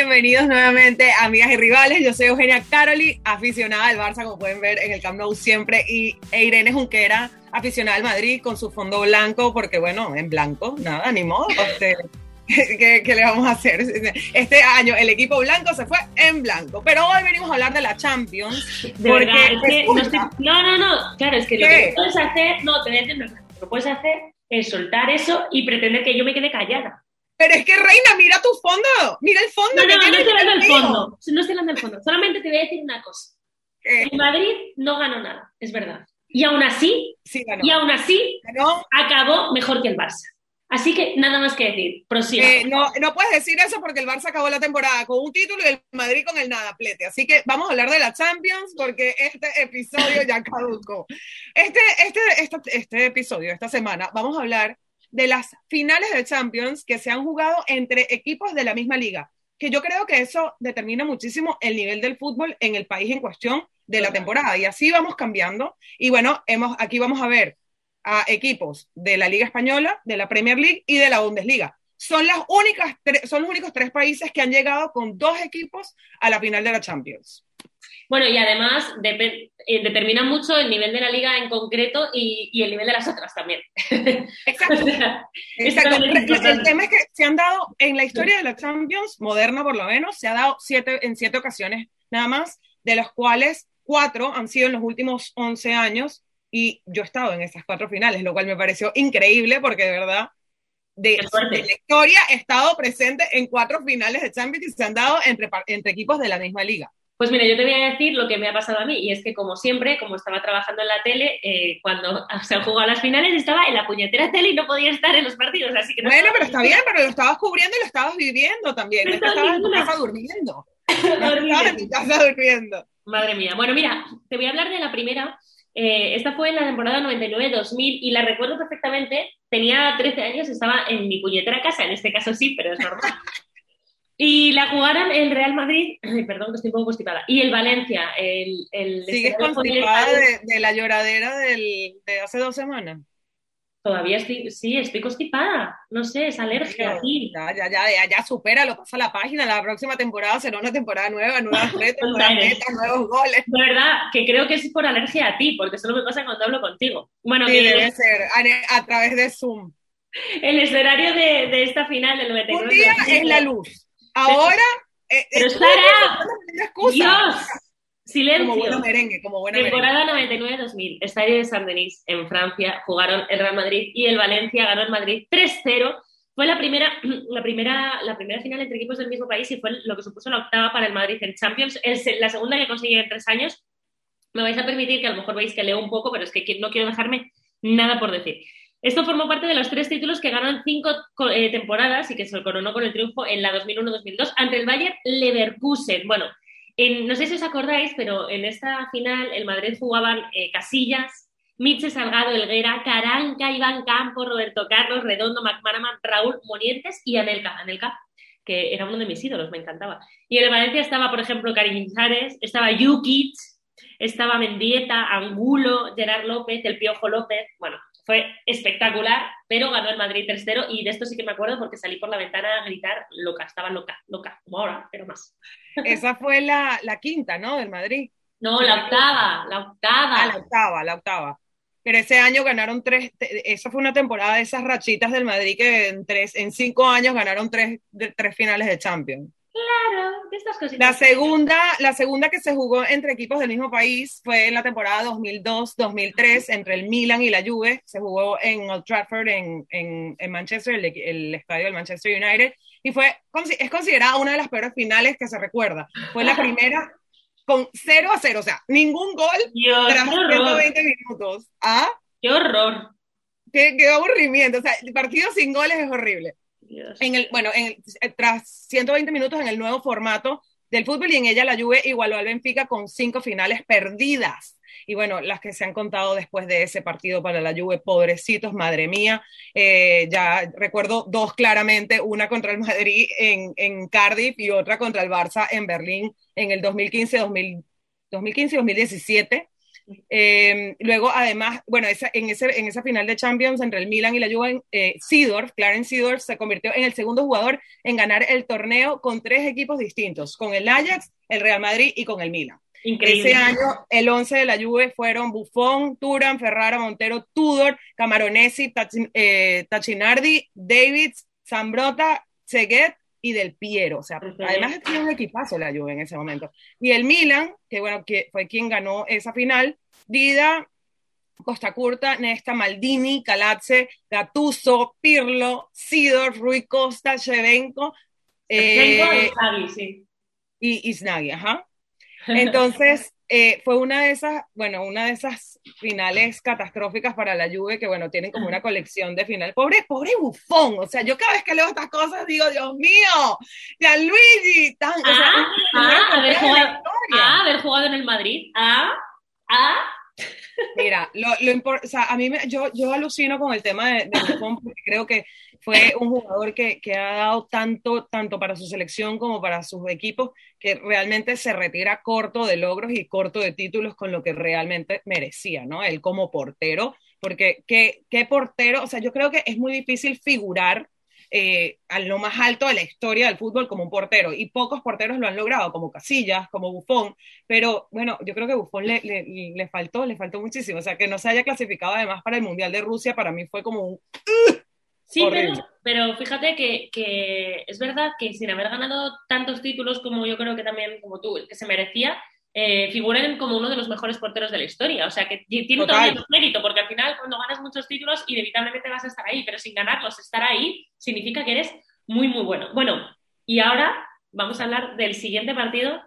Bienvenidos nuevamente, amigas y rivales. Yo soy Eugenia Caroli, aficionada al Barça, como pueden ver en el Camp Nou siempre, y e Irene Junquera, aficionada al Madrid, con su fondo blanco, porque bueno, en blanco, nada, ni modo. Este, ¿qué, ¿Qué le vamos a hacer? Este año el equipo blanco se fue en blanco, pero hoy venimos a hablar de la Champions. De porque verdad, es que no, estoy- no, no, no, claro, es que lo ¿Qué? que puedes hacer, no, te voy a decir una cosa, lo que puedes hacer es soltar eso y pretender que yo me quede callada. Pero es que, Reina, mira tu fondo, mira el fondo. No, que no, no tiene estoy hablando del fondo, no estoy hablando del fondo, solamente te voy a decir una cosa. Eh, El Madrid no ganó nada, es verdad. Y aún así, sí, ganó. y aún así, Ganó. acabó mejor que el Barça. Así que nada más que decir, prosiga. Eh, no, no puedes decir eso porque el Barça acabó la temporada con un título y el Madrid con el nada, plete. Así que vamos a hablar de la Champions porque este episodio ya caducó. Este, este, este, este episodio, esta semana, vamos a hablar de las finales de Champions que se han jugado entre equipos de la misma liga. Que yo creo que eso determina muchísimo el nivel del fútbol en el país en cuestión de la temporada. Y así vamos cambiando. Y bueno, hemos, aquí vamos a ver a equipos de la Liga Española, de la Premier League y de la Bundesliga. Son, las únicas son los únicos tres países que han llegado con dos equipos a la final de la Champions. Bueno, y además eh, determina mucho el nivel de la liga en concreto y, y el nivel de las otras también. Exacto. O sea, El tema es que se han dado, en la historia de la Champions, moderna por lo menos, se ha dado siete, en siete ocasiones nada más, de las cuales cuatro han sido en los últimos 11 años y yo he estado en esas cuatro finales, lo cual me pareció increíble porque de verdad, de, la historia he estado presente en cuatro finales de Champions y se han dado entre equipos de la misma liga. Pues mira, yo te voy a decir lo que me ha pasado a mí, y es que como siempre, como estaba trabajando en la tele, eh, cuando se han jugado las finales estaba en la puñetera tele y no podía estar en los partidos, así que no Bueno, pero está bien, pero lo estabas cubriendo y lo estabas viviendo también. No No, estabas en tu casa durmiendo. No estabas en tu casa durmiendo. Madre mía. Bueno, mira, te voy a hablar de la primera. Eh, esta fue en la temporada 99-2000 y la recuerdo perfectamente. Tenía 13 años, estaba en mi puñetera casa, en este caso sí, pero es normal. Y la jugaron el Real Madrid, perdón que estoy un poco constipada, y el Valencia. El, el Sigues constipada de, de la lloradera del, de hace dos semanas. Todavía estoy, sí, estoy constipada. No sé, es alergia aquí. Ya, ya, ya, ya, ya supera, lo pasa la página. La próxima temporada será una temporada nueva, nuevas retos, nuevas metas, nuevos goles. De verdad, que creo que es por alergia a ti, porque solo me pasa cuando hablo contigo. Bueno, Sí, que debe ser a, a través de Zoom. el escenario de, de esta final del 99 Un día es la luz. Ahora. eh, Pero eh, Sara, una excusa. Dios, silencio. Como bueno merengue, como buena. Temporada 99-2000, Estadio de San Denis en Francia, jugaron el Real Madrid y el Valencia ganó el Madrid 3-0. Fue la primera, la, primera, la primera final entre equipos del mismo país y fue lo que supuso la octava para el Madrid en Champions. Es la segunda que conseguí en tres años. Me vais a permitir que a lo mejor veis que leo un poco, pero es que no quiero dejarme nada por decir. Esto formó parte de los tres títulos que ganó en cinco co- eh, temporadas y que se coronó con el triunfo en la 2001-2002 ante el Bayern Leverkusen. Bueno, en- no sé si os acordáis, pero en esta final el Madrid jugaban eh, Casillas, Mitche Salgado, Elguera, Caranca, Iván Campos, Roberto Carlos, Redondo, McManaman, Raúl Monientes y Anelka, Anelka, que era uno de mis ídolos, me encantaba. Y en el Valencia estaba, por ejemplo, Cariñizares, estaba Jukic, estaba Mendieta, Angulo, Gerard López, el Piojo López. Bueno, fue espectacular, pero ganó el Madrid 3-0 y de esto sí que me acuerdo porque salí por la ventana a gritar loca, estaba loca, loca, como ahora, pero más. Esa fue la, la quinta, ¿no? Del Madrid. No, la octava, la octava. Ah, la octava, la octava. Pero ese año ganaron tres, esa fue una temporada de esas rachitas del Madrid que en tres, en cinco años ganaron tres, de- tres finales de Champions. Claro, de estas La cositas. segunda, la segunda que se jugó entre equipos del mismo país fue en la temporada 2002-2003 entre el Milan y la Juve. Se jugó en Old Trafford, en, en, en Manchester, el, el estadio del Manchester United. Y fue, es considerada una de las peores finales que se recuerda. Fue la primera con 0 a 0, o sea, ningún gol Dios, tras qué horror, 120 minutos. ¿Ah? qué horror. Qué, qué aburrimiento. O sea, el partido sin goles es horrible. En el, bueno, en el- tras 120 minutos en el nuevo formato del fútbol y en ella la Juve igualó al Benfica con cinco finales perdidas. Y bueno, las que se han contado después de ese partido para la Juve, pobrecitos, madre mía. Eh, ya recuerdo dos claramente, una contra el Madrid en, en Cardiff y otra contra el Barça en Berlín en el 2015, 2000, 2015 2017 Eh, luego, además, bueno, esa, en, ese, en esa final de Champions entre el Milan y la Juve, eh, Seedorf, Clarence Seedorf, se convirtió en el segundo jugador en ganar el torneo con tres equipos distintos, con el Ajax, el Real Madrid y con el Milan. Increíble. Ese año, el 11 de la Juve fueron Buffon, Turan, Ferrara, Montero, Tudor, Camaronesi, eh, Tachinardi, Davids, Zambrota, Seguet y Del Piero. O sea, además tenía un equipazo la Juve en ese momento. Y el Milan, que bueno, que fue quien ganó esa final, Dida, Costa Curta, Nesta, Maldini, Calazze, Gattuso, Pirlo, Sidor, Rui Costa, Shevenko. Eh, sí. Y Isnaghi, ajá. Entonces, eh, fue una de esas, bueno, una de esas finales catastróficas para la Juve que, bueno, tienen como una colección de final. Pobre, pobre bufón, o sea, yo cada vez que leo estas cosas digo, Dios mío, ya Luigi, tan, ah, o sea, ah, haber jugado, ah, haber jugado en el Madrid, ah, ah. Mira, lo, lo o sea, a mí me, yo, yo alucino con el tema de, de Buffon porque creo que fue un jugador que, que, ha dado tanto, tanto para su selección como para sus equipos, que realmente se retira corto de logros y corto de títulos con lo que realmente merecía, ¿no? Él como portero, porque qué, qué portero, o sea, yo creo que es muy difícil figurar eh, a lo más alto de la historia del fútbol como un portero. Y pocos porteros lo han logrado, como Casillas, como Buffon. Pero bueno, yo creo que Buffon le, le, le, faltó, le faltó muchísimo. O sea, que no se haya clasificado además para el Mundial de Rusia, para mí fue como un... ¡Uh! Sí, pero, pero, fíjate que, que, es verdad que sin haber ganado tantos títulos como yo creo que también, como tú, que se merecía, eh, figuren como uno de los mejores porteros de la historia. O sea, que tiene Total. todo el mérito, porque al final cuando ganas muchos títulos, inevitablemente vas a estar ahí, pero sin ganarlos, estar ahí significa que eres muy, muy bueno. Bueno, y ahora vamos a hablar del siguiente partido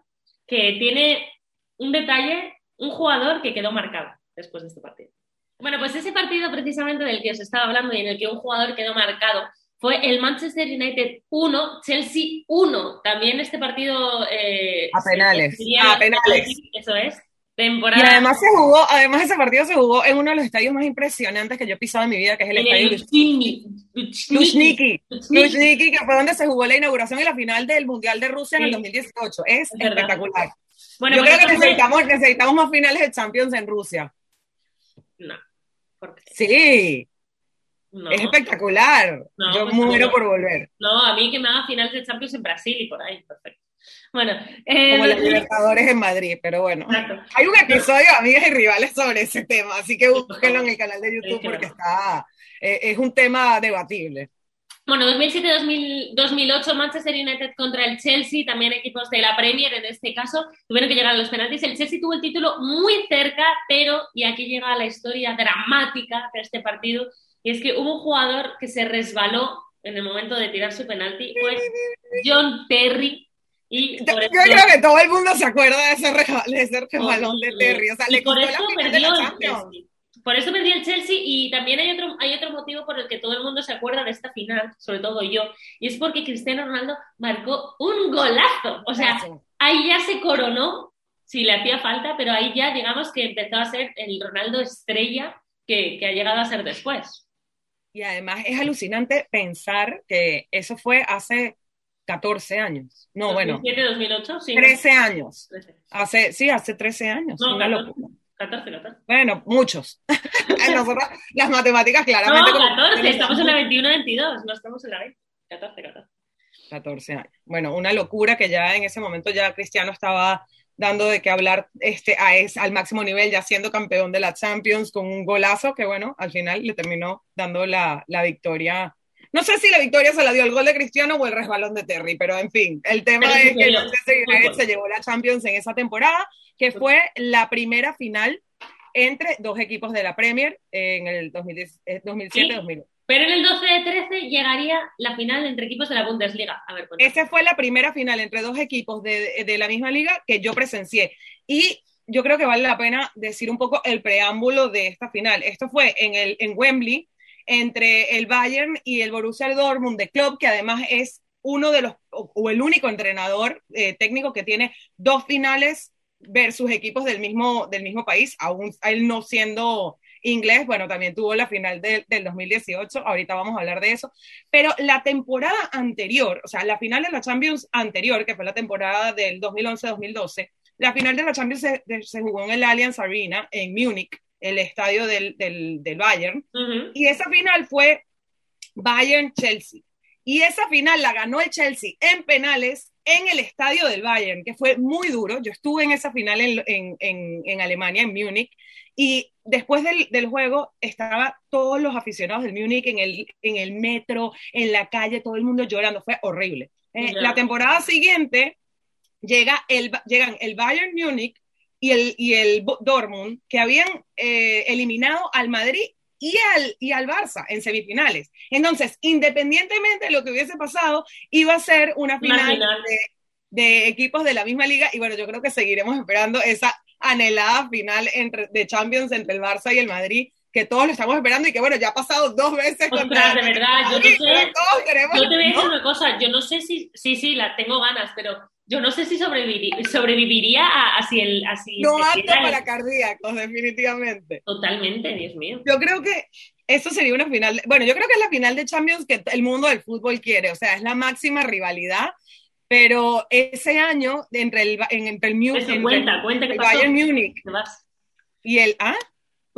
que tiene un detalle, un jugador que quedó marcado después de este partido. Bueno, pues ese partido precisamente del que os estaba hablando y en el que un jugador quedó marcado fue el Manchester United 1, Chelsea 1. También este partido... Eh, a penales. A penales. Eso es. Temporada. Y además se jugó, además ese partido se jugó en uno de los estadios más impresionantes que yo he pisado en mi vida, que es el en estadio el Luzhniki. Luzhniki, que fue donde se jugó la inauguración y la final del Mundial de Rusia sí. en el 2018. Es, es espectacular. Bueno, yo creo que necesitamos, necesitamos más finales de Champions en Rusia. No. Porque... Sí. No. Es espectacular. No, Yo pues muero no. por volver. No, a mí que me haga finales de Champions en Brasil y por ahí, perfecto. Bueno, eh, como los Libertadores en Madrid, pero bueno. Exacto. Hay un episodio, amigas y rivales, sobre ese tema, así que búsquenlo en el canal de YouTube porque está, eh, es un tema debatible. Bueno, 2007-2008, Manchester United contra el Chelsea, también equipos de la Premier en este caso, tuvieron que llegar a los penaltis. El Chelsea tuvo el título muy cerca, pero, y aquí llega la historia dramática de este partido, y es que hubo un jugador que se resbaló en el momento de tirar su penalti, fue John Terry. Y yo, creo que todo el mundo se acuerda de ese, resbalón de Terry. O sea, le por eso perdió el Chelsea. Por eso perdió el Chelsea y también hay otro, hay otro motivo por el que todo el mundo se acuerda de esta final, sobre todo yo, y es porque Cristiano Ronaldo marcó un golazo. O sea, ahí ya se coronó, si le hacía falta, pero ahí ya digamos que empezó a ser el Ronaldo estrella que, que ha llegado a ser después. Y además es alucinante pensar que eso fue hace 14 años. No, 2007, bueno. 2008, sí. 13 años. 13. Hace, sí, hace 13 años. No, una 14, locura. 14, 14. Bueno, muchos. Nosotros, las matemáticas claramente. No, 14, estamos en la 21-22, no estamos en la 20. 14, 14. 14 años. Bueno, una locura que ya en ese momento ya Cristiano estaba dando de qué hablar este, a es, al máximo nivel, ya siendo campeón de la Champions con un golazo que, bueno, al final le terminó dando la, la victoria. No sé si la victoria se la dio el gol de Cristiano o el resbalón de Terry, pero en fin, el tema Pero es que se llevó la Champions en esa temporada, que fue la primera final entre dos equipos de la Premier en el 2007-2008. Pero en el 12-13 llegaría la final entre equipos de la Bundesliga. A ver. Esa fue la primera final entre dos equipos de, de, la misma liga que yo presencié. Y yo creo que vale la pena decir un poco el preámbulo de esta final. Esto fue en, el, en Wembley entre el Bayern y el Borussia Dortmund de Club, que además es uno de los, o, o el único entrenador eh, técnico que tiene dos finales versus equipos del mismo, del mismo país, aún él no siendo inglés, bueno, también tuvo la final de, del 2018, ahorita vamos a hablar de eso, pero la temporada anterior, o sea, la final de la Champions anterior, que fue la temporada del 2011-2012, la final de la Champions se, se jugó en el Allianz Arena, en Múnich, el estadio del, del, del Bayern, y esa final fue Bayern-Chelsea. Y esa final la ganó el Chelsea en penales en el estadio del Bayern, que fue muy duro. Yo estuve en esa final en, en, en, en Alemania, en Múnich, y después del, del, juego estaban todos los aficionados del Múnich en el, en el metro, en la calle, todo el mundo llorando. Fue horrible. Eh. La temporada siguiente llega el, llegan el Bayern Múnich y el, y el Dortmund, que habían eh, eliminado al Madrid y al, y al Barça en semifinales. Entonces, independientemente de lo que hubiese pasado, iba a ser una final. de, de equipos de la misma liga. Y bueno, yo creo que seguiremos esperando esa anhelada final entre, de Champions entre el Barça y el Madrid, que todos lo estamos esperando y que bueno, ya ha pasado dos veces contra de verdad, yo no sé. Yo te voy a decir una cosa, yo no sé si, sí, sí, la tengo ganas, pero yo no sé si sobreviviría, sobreviviría a, a si el, a si No apto para cardíacos, definitivamente. Totalmente, Dios mío. Yo creo que eso sería una final. de- bueno, yo creo que es la final de Champions que el mundo del fútbol quiere. O sea, es la máxima rivalidad. Pero ese año, entre el, entre el, Mu- Eso, entre cuenta, cuenta el. Bayern Múnich y el. ¿Ah?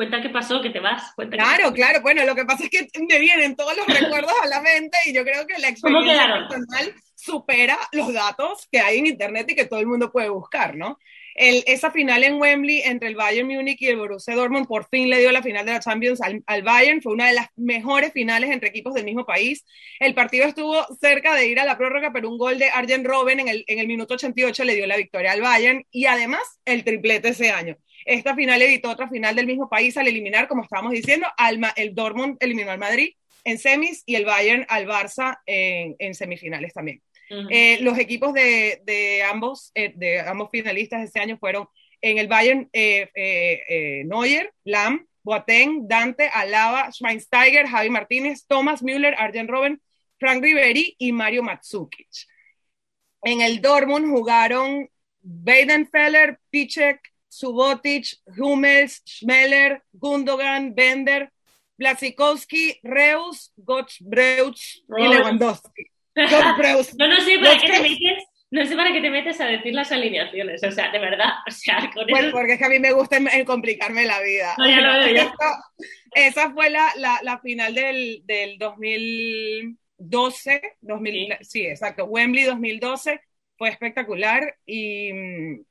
Cuenta qué pasó, que te vas. Cuenta Claro, claro. Bueno, lo que pasa es que me vienen todos los recuerdos a la mente y yo creo que la ¿Cómo experiencia personal supera los datos que hay en internet y que todo el mundo puede buscar, ¿no? El, esa final en Wembley entre el Bayern Múnich y el Borussia Dortmund por fin le dio la final de la Champions al, al Bayern. Fue una de las mejores finales entre equipos del mismo país. El partido estuvo cerca de ir a la prórroga, pero un gol de Arjen Robben en el, en el minuto 88 le dio la victoria al Bayern y además el triplete ese año. Esta final evitó otra final del mismo país al eliminar, como estábamos diciendo, al, Ma- el Dortmund eliminó al Madrid en semis y el Bayern al Barça en, en semifinales también. Eh, los equipos de, de ambos, eh, de ambos finalistas este año fueron en el Bayern eh, Neuer, Lam, Boateng, Dante, Alaba, Schweinsteiger, Javi Martínez, Thomas Müller, Arjen Robben, Frank Ribery y Mario Mandzukic. En el Dortmund jugaron Weidenfeller, Piszek, Subotic, Hummels, Schmeller, Gundogan, Bender, Blasikowski, Reus, Gottsbreuch y. Lewandowski. Gottsbreuch. Yo no sé para qué te metes, no sé para qué te metes a decir las alineaciones, o sea, de verdad, o sea, con Pues eso... porque es que a mí me gusta en complicarme la vida. No, ya lo veo, ya. Esto- esa fue la, la, la final del, del 2012, 2000, sí. exacto, Wembley 2012, fue espectacular y, mm,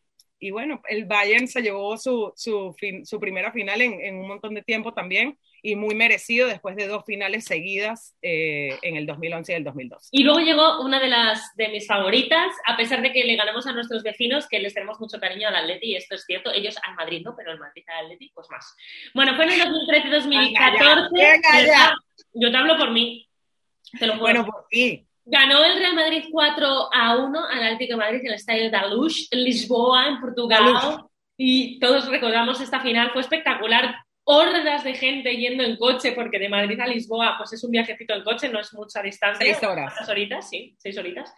y bueno, el Bayern se llevó su, su, fin- su primera final en, en un montón de tiempo también y muy merecido después de dos finales seguidas eh, en el 2011 y el 2012. Y luego llegó una de las de mis favoritas, a pesar de que le ganamos a nuestros vecinos, que les tenemos mucho cariño al Atleti, y esto es cierto, ellos al Madrid no, pero el Madrid al Atleti, pues más. Bueno, fue en el 2013-2014. Venga ya. Yo te hablo por mí, te lo juro. Bueno, por ti. Ganó el Real Madrid 4 a 1 al Atlético de Madrid en el estadio da Luz, en Lisboa, en Portugal. Y todos recordamos esta final, fue espectacular. Hordas de gente yendo en coche, porque de Madrid a Lisboa pues es un viajecito en coche, no es mucha distancia. Seis horas. ¿Cuántas horitas? Sí, seis horitas.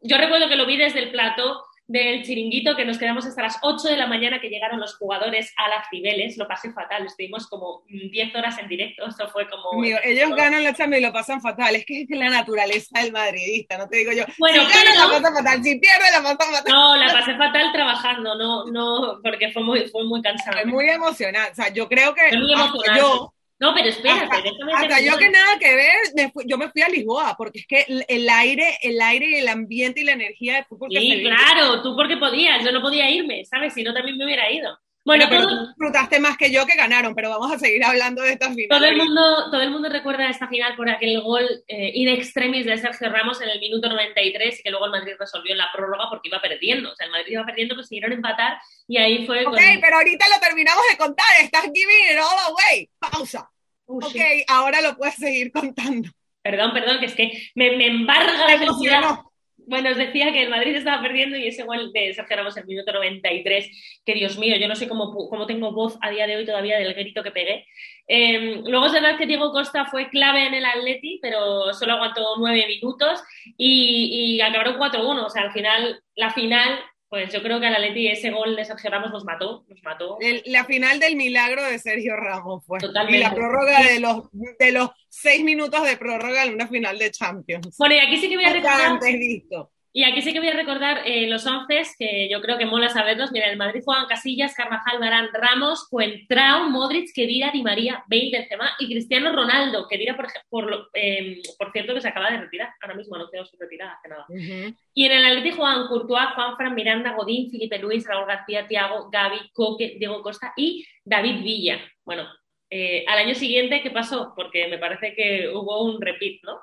Yo recuerdo que lo vi desde el plato del chiringuito, que nos quedamos hasta las 8 de la mañana que llegaron los jugadores a las Cibeles. Lo pasé fatal, estuvimos como mm, 10 horas en directo. Esto fue como. Ellos ganan la Champions y lo pasan fatal. Es que es la naturaleza del madridista, no te digo yo. Bueno, si pero- la pasa fatal, si pierde la pasa fatal. No, la pasé fatal trabajando, no, no, porque fue muy, fue muy cansado. Es muy emocionante. O sea, yo creo que Es muy emocionante. yo, No, pero espérate, hasta, déjame hasta yo que nada que ver, me fui- yo me fui a Lisboa, porque es que el, el aire, el aire y el ambiente y la energía de fútbol Sí, claro, tú porque podías, yo no podía irme, ¿sabes? Si no, también me hubiera ido. Bueno, Bueno, pero todo, tú disfrutaste más que yo que ganaron, pero vamos a seguir hablando de esta final. todo el mundo, todo el mundo recuerda esta final por aquel gol eh, in extremis de Sergio Ramos en el minuto 93 y que luego el Madrid resolvió en la prórroga porque iba perdiendo. O sea, el Madrid iba perdiendo, consiguieron empatar y ahí fue Ok, con... pero ahorita lo terminamos de contar. Estás giving it all away. Pausa. Uy, Ok, ahora lo puedes seguir contando. Perdón, perdón, que es que me, me embarga la felicidad. Bueno, os decía que el Madrid estaba perdiendo y ese gol de Sergio Ramos en el minuto 93, que Dios mío, yo no sé cómo, cómo tengo voz a día de hoy todavía del grito que pegué. Eh, luego es verdad que Diego Costa fue clave en el Atleti, pero solo aguantó nueve minutos y, y acabaron 4-1. O sea, al final, la final, pues yo creo que al Atleti ese gol de Sergio Ramos nos mató, nos mató. El- la final del milagro de Sergio Ramos fue. Totalmente. Y la prórroga de los, de los seis minutos de prórroga en una final de Champions. Bueno, y aquí sí que voy a recordar antes visto. Y aquí sí que voy a recordar eh, los once que yo creo que mola saberlos. Mira, el Madrid juegan Casillas, Carvajal, Barán, Ramos, Cuentrao, Modric, Kedira, Di María, Bale, Benzema y Cristiano Ronaldo. Kedira, por, por, eh, por cierto, que se acaba de retirar. Ahora mismo no tengo su retirada hace nada. Y en el Atlético juegan Courtois, Juanfran, Miranda, Godín, Felipe Luis, Raúl García, Tiago, Gaby, Coque, Diego Costa y David Villa. Bueno, eh, al año siguiente, ¿qué pasó? Porque me parece que hubo un repeat, ¿no?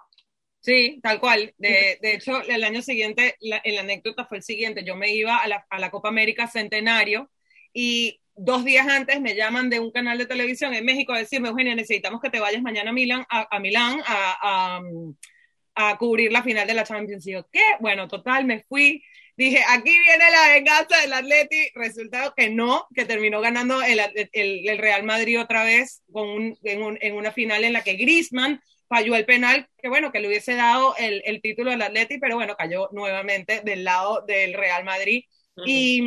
Sí, tal cual. De, de hecho, el año siguiente, la, la, anécdota fue el siguiente. Yo me iba a la, a la, Copa América Centenario y dos días antes me llaman de un canal de televisión en México a decirme, Eugenia, necesitamos que te vayas mañana a Milán a, a Milán a, a, cubrir la final de la Champions. Y yo, ¿qué? Bueno, total, me fui. Dije, aquí viene la venganza del Atleti. Resultado que no, que terminó ganando el, el, el Real Madrid otra vez con un, en, un, en una final en la que Griezmann falló el penal, que bueno, que le hubiese dado el, el título del Atleti, pero bueno, cayó nuevamente del lado del Real Madrid. Uh -huh. Y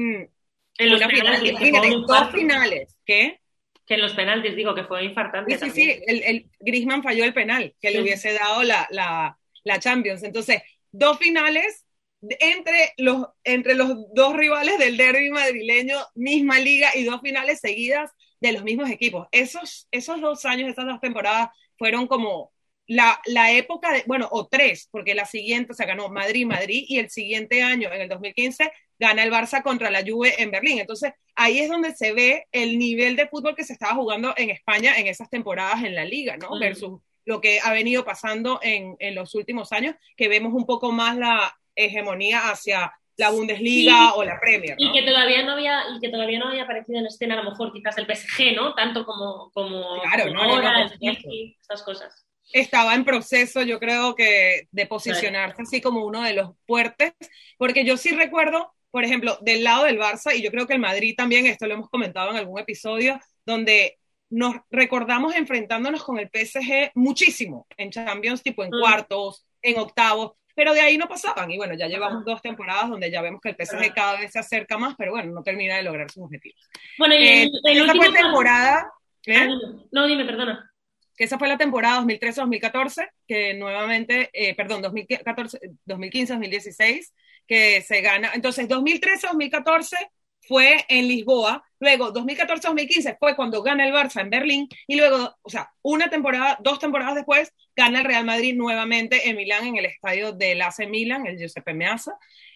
en los penaltis, final, dos finales, ¿qué? Que en los penaltis, digo, que fue infartante. Sí, sí, sí, el, el Griezmann falló el penal, que le hubiese dado la, la, la Champions. Entonces, dos finales entre los, entre los dos rivales del derby madrileño, misma liga y dos finales seguidas de los mismos equipos. Esos, esos dos años, esas dos temporadas fueron como la, la, época de, bueno, o tres, porque la siguiente, o sea, ganó Madrid, Madrid, y el siguiente año, en el 2015, gana el Barça contra la Juve en Berlín. Entonces, ahí es donde se ve el nivel de fútbol que se estaba jugando en España en esas temporadas en la liga, ¿no? Uh -huh. Versus lo que ha venido pasando en, en, los últimos años, que vemos un poco más la hegemonía hacia la Bundesliga sí, o la Premier. ¿no? Y que todavía no había, y que todavía no había aparecido en escena, a lo mejor quizás el PSG, ¿no? Tanto como, como, claro, como no, ahora, no, el City, estas cosas estaba en proceso, yo creo que de posicionarse así como uno de los fuertes, porque yo sí recuerdo, por ejemplo, del lado del Barça, y yo creo que el Madrid también, esto lo hemos comentado en algún episodio, donde nos recordamos enfrentándonos con el PSG muchísimo en Champions, tipo en mm. cuartos, en octavos, pero de ahí no pasaban. Y bueno, ya llevamos ah. dos temporadas donde ya vemos que el PSG ah. cada vez se acerca más, pero bueno, no termina de lograr sus objetivos. Bueno, y eh, el, el último temporada. ¿eh? No, dime, perdona que esa fue la temporada 2013-2014, que nuevamente, eh, perdón, 2015-2016, que se gana. Entonces, 2013-2014 fue en Lisboa, luego 2014-2015 fue cuando gana el Barça en Berlín, y luego, o sea, una temporada, dos temporadas después, gana el Real Madrid nuevamente en Milán, en el estadio del AC Milan, el Giuseppe Meazza.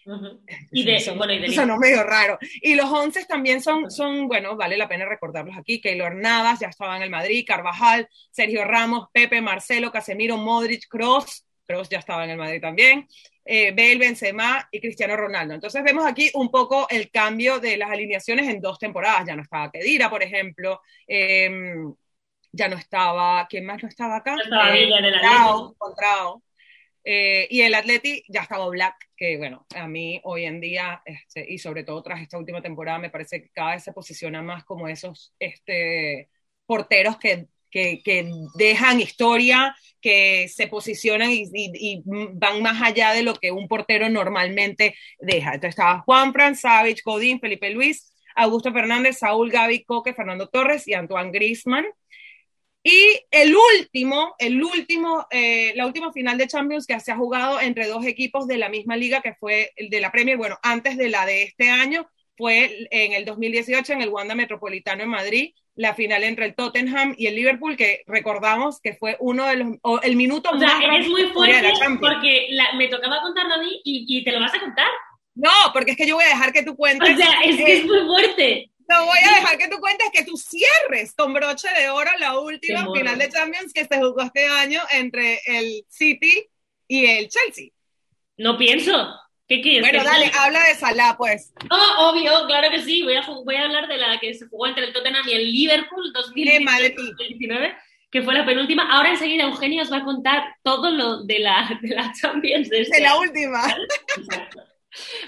Uh -huh. Y de, eso, bueno, y de eso no medio raro. Y los once también son, son, bueno, vale la pena recordarlos aquí. Keylor Navas ya estaba en el Madrid, Carvajal, Sergio Ramos, Pepe, Marcelo, Casemiro, Modric, Cross, Cross ya estaba en el Madrid también, eh, Bale, Benzema y Cristiano Ronaldo. Entonces vemos aquí un poco el cambio de las alineaciones en dos temporadas. Ya no estaba Kedira, por ejemplo, eh, ya no estaba, ¿quién más no estaba acá? No estaba eh, Villa en el Contrao. Eh, y el Atleti ya estaba Black, que bueno, a mí hoy en día, este, y sobre todo tras esta última temporada, me parece que cada vez se posiciona más como esos este, porteros que, que, que dejan historia, que se posicionan y, y, y, van más allá de lo que un portero normalmente deja. Entonces estaba Juan Fran, Savage, Godín, Felipe Luis, Augusto Fernández, Saúl Gaby, Coque, Fernando Torres y Antoine Griezmann. Y el último, el último, eh, la última final de Champions que se ha jugado entre dos equipos de la misma liga, que fue el de la Premier, bueno, antes de la de este año, fue en el 2018 en el Wanda Metropolitano en Madrid, la final entre el Tottenham y el Liverpool, que recordamos que fue uno de los, o el minuto o más sea, eres muy fuerte porque la, me tocaba contarlo a mí y, y, te lo vas a contar. No, porque es que yo voy a dejar que tú cuentes. O sea, es que eh, es muy fuerte. No voy a dejar que tú cuentes que tú cierres con broche de oro la última final de Champions que se jugó este año entre el City y el Chelsea. No pienso. ¿Qué quieres? Bueno, dale, habla de Salah, pues. Oh, obvio, claro que sí. Voy a, voy a hablar de la que se jugó entre el Tottenham y el Liverpool 2019, que fue la penúltima. Ahora enseguida Eugenio os va a contar todo lo de la, de la Champions. De, este de la última. Exacto.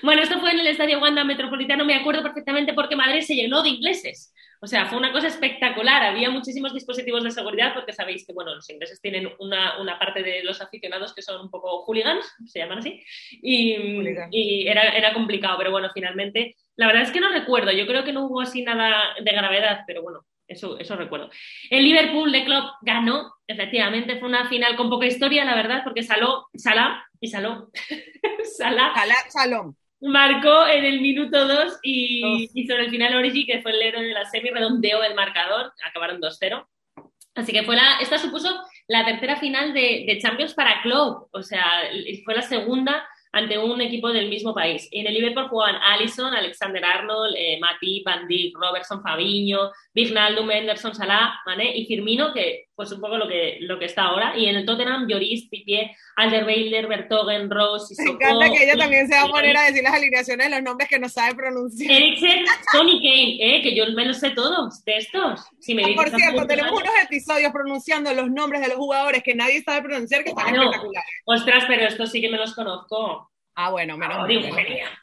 Bueno, esto fue en el Estadio Wanda Metropolitano, me acuerdo perfectamente porque Madrid se llenó de ingleses. O sea, fue una cosa espectacular. Había muchísimos dispositivos de seguridad porque sabéis que, bueno, los ingleses tienen una, una parte de los aficionados que son un poco hooligans, se llaman así, y, y era, era complicado, pero bueno, finalmente, la verdad es que no recuerdo, yo creo que no hubo así nada de gravedad, pero bueno, Eso, eso recuerdo. El Liverpool de Klopp ganó, efectivamente, fue una final con poca historia, la verdad, porque Saló, Salah y Saló, Salah, Salón. marcó en el minuto 2 y, y, sobre el final Origi, que fue el héroe de la semi, redondeó el marcador, acabaron 2-0. Así que fue la, esta supuso la tercera final de, de Champions para Klopp, o sea, fue la segunda ante un equipo del mismo país. En el Liverpool jugaban Allison, Alexander Arnold, eh, Matip, Van Dijk, Robertson, Fabiño, Vignaldum, Henderson, Salah, ¿vale? y Firmino, que pues un poco lo que, lo que está ahora. Y en el Tottenham, Lloris, Pipié, Alderweiler, Bertogen, Ross y Me encanta que ella también se va a poner a decir las alineaciones de los nombres que no sabe pronunciar. Eriksen, Tony Kane, ¿eh? que yo me los sé todos de estos. Si me ah, por cierto, tenemos unos episodios pronunciando los nombres de los jugadores que nadie sabe pronunciar que están espectaculares. Ostras, pero estos sí que me los conozco. Ah, bueno, menos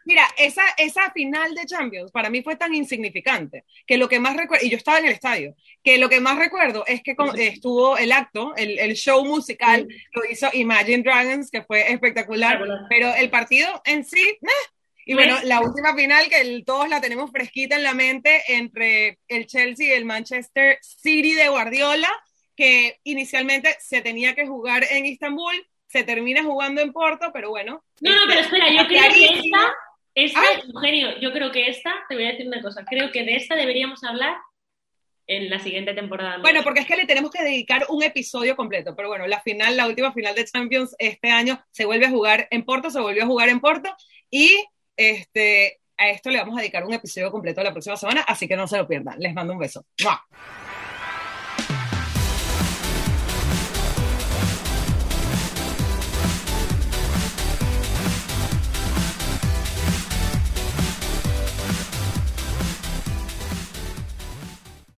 Mira, esa, esa final de Champions para mí fue tan insignificante que lo que más recuerdo, y yo estaba en el estadio, que lo que más recuerdo es que estuvo el acto, el, el show musical, lo hizo Imagine Dragons, que fue espectacular, pero el partido en sí, y bueno, la última final que todos la tenemos fresquita en la mente entre el Chelsea y el Manchester City de Guardiola, que inicialmente se tenía que jugar en Istambul, se termina jugando en Porto, pero bueno. No, no, pero espera, yo creo que esta, esta, Eugenio, yo creo que esta, te voy a decir una cosa, creo que de esta deberíamos hablar en la siguiente temporada. Bueno, porque es que le tenemos que dedicar un episodio completo, pero bueno, la final, la última final de Champions este año se vuelve a jugar en Porto, se volvió a jugar en Porto y este, a esto le vamos a dedicar un episodio completo la próxima semana, así que no se lo pierdan. Les mando un beso.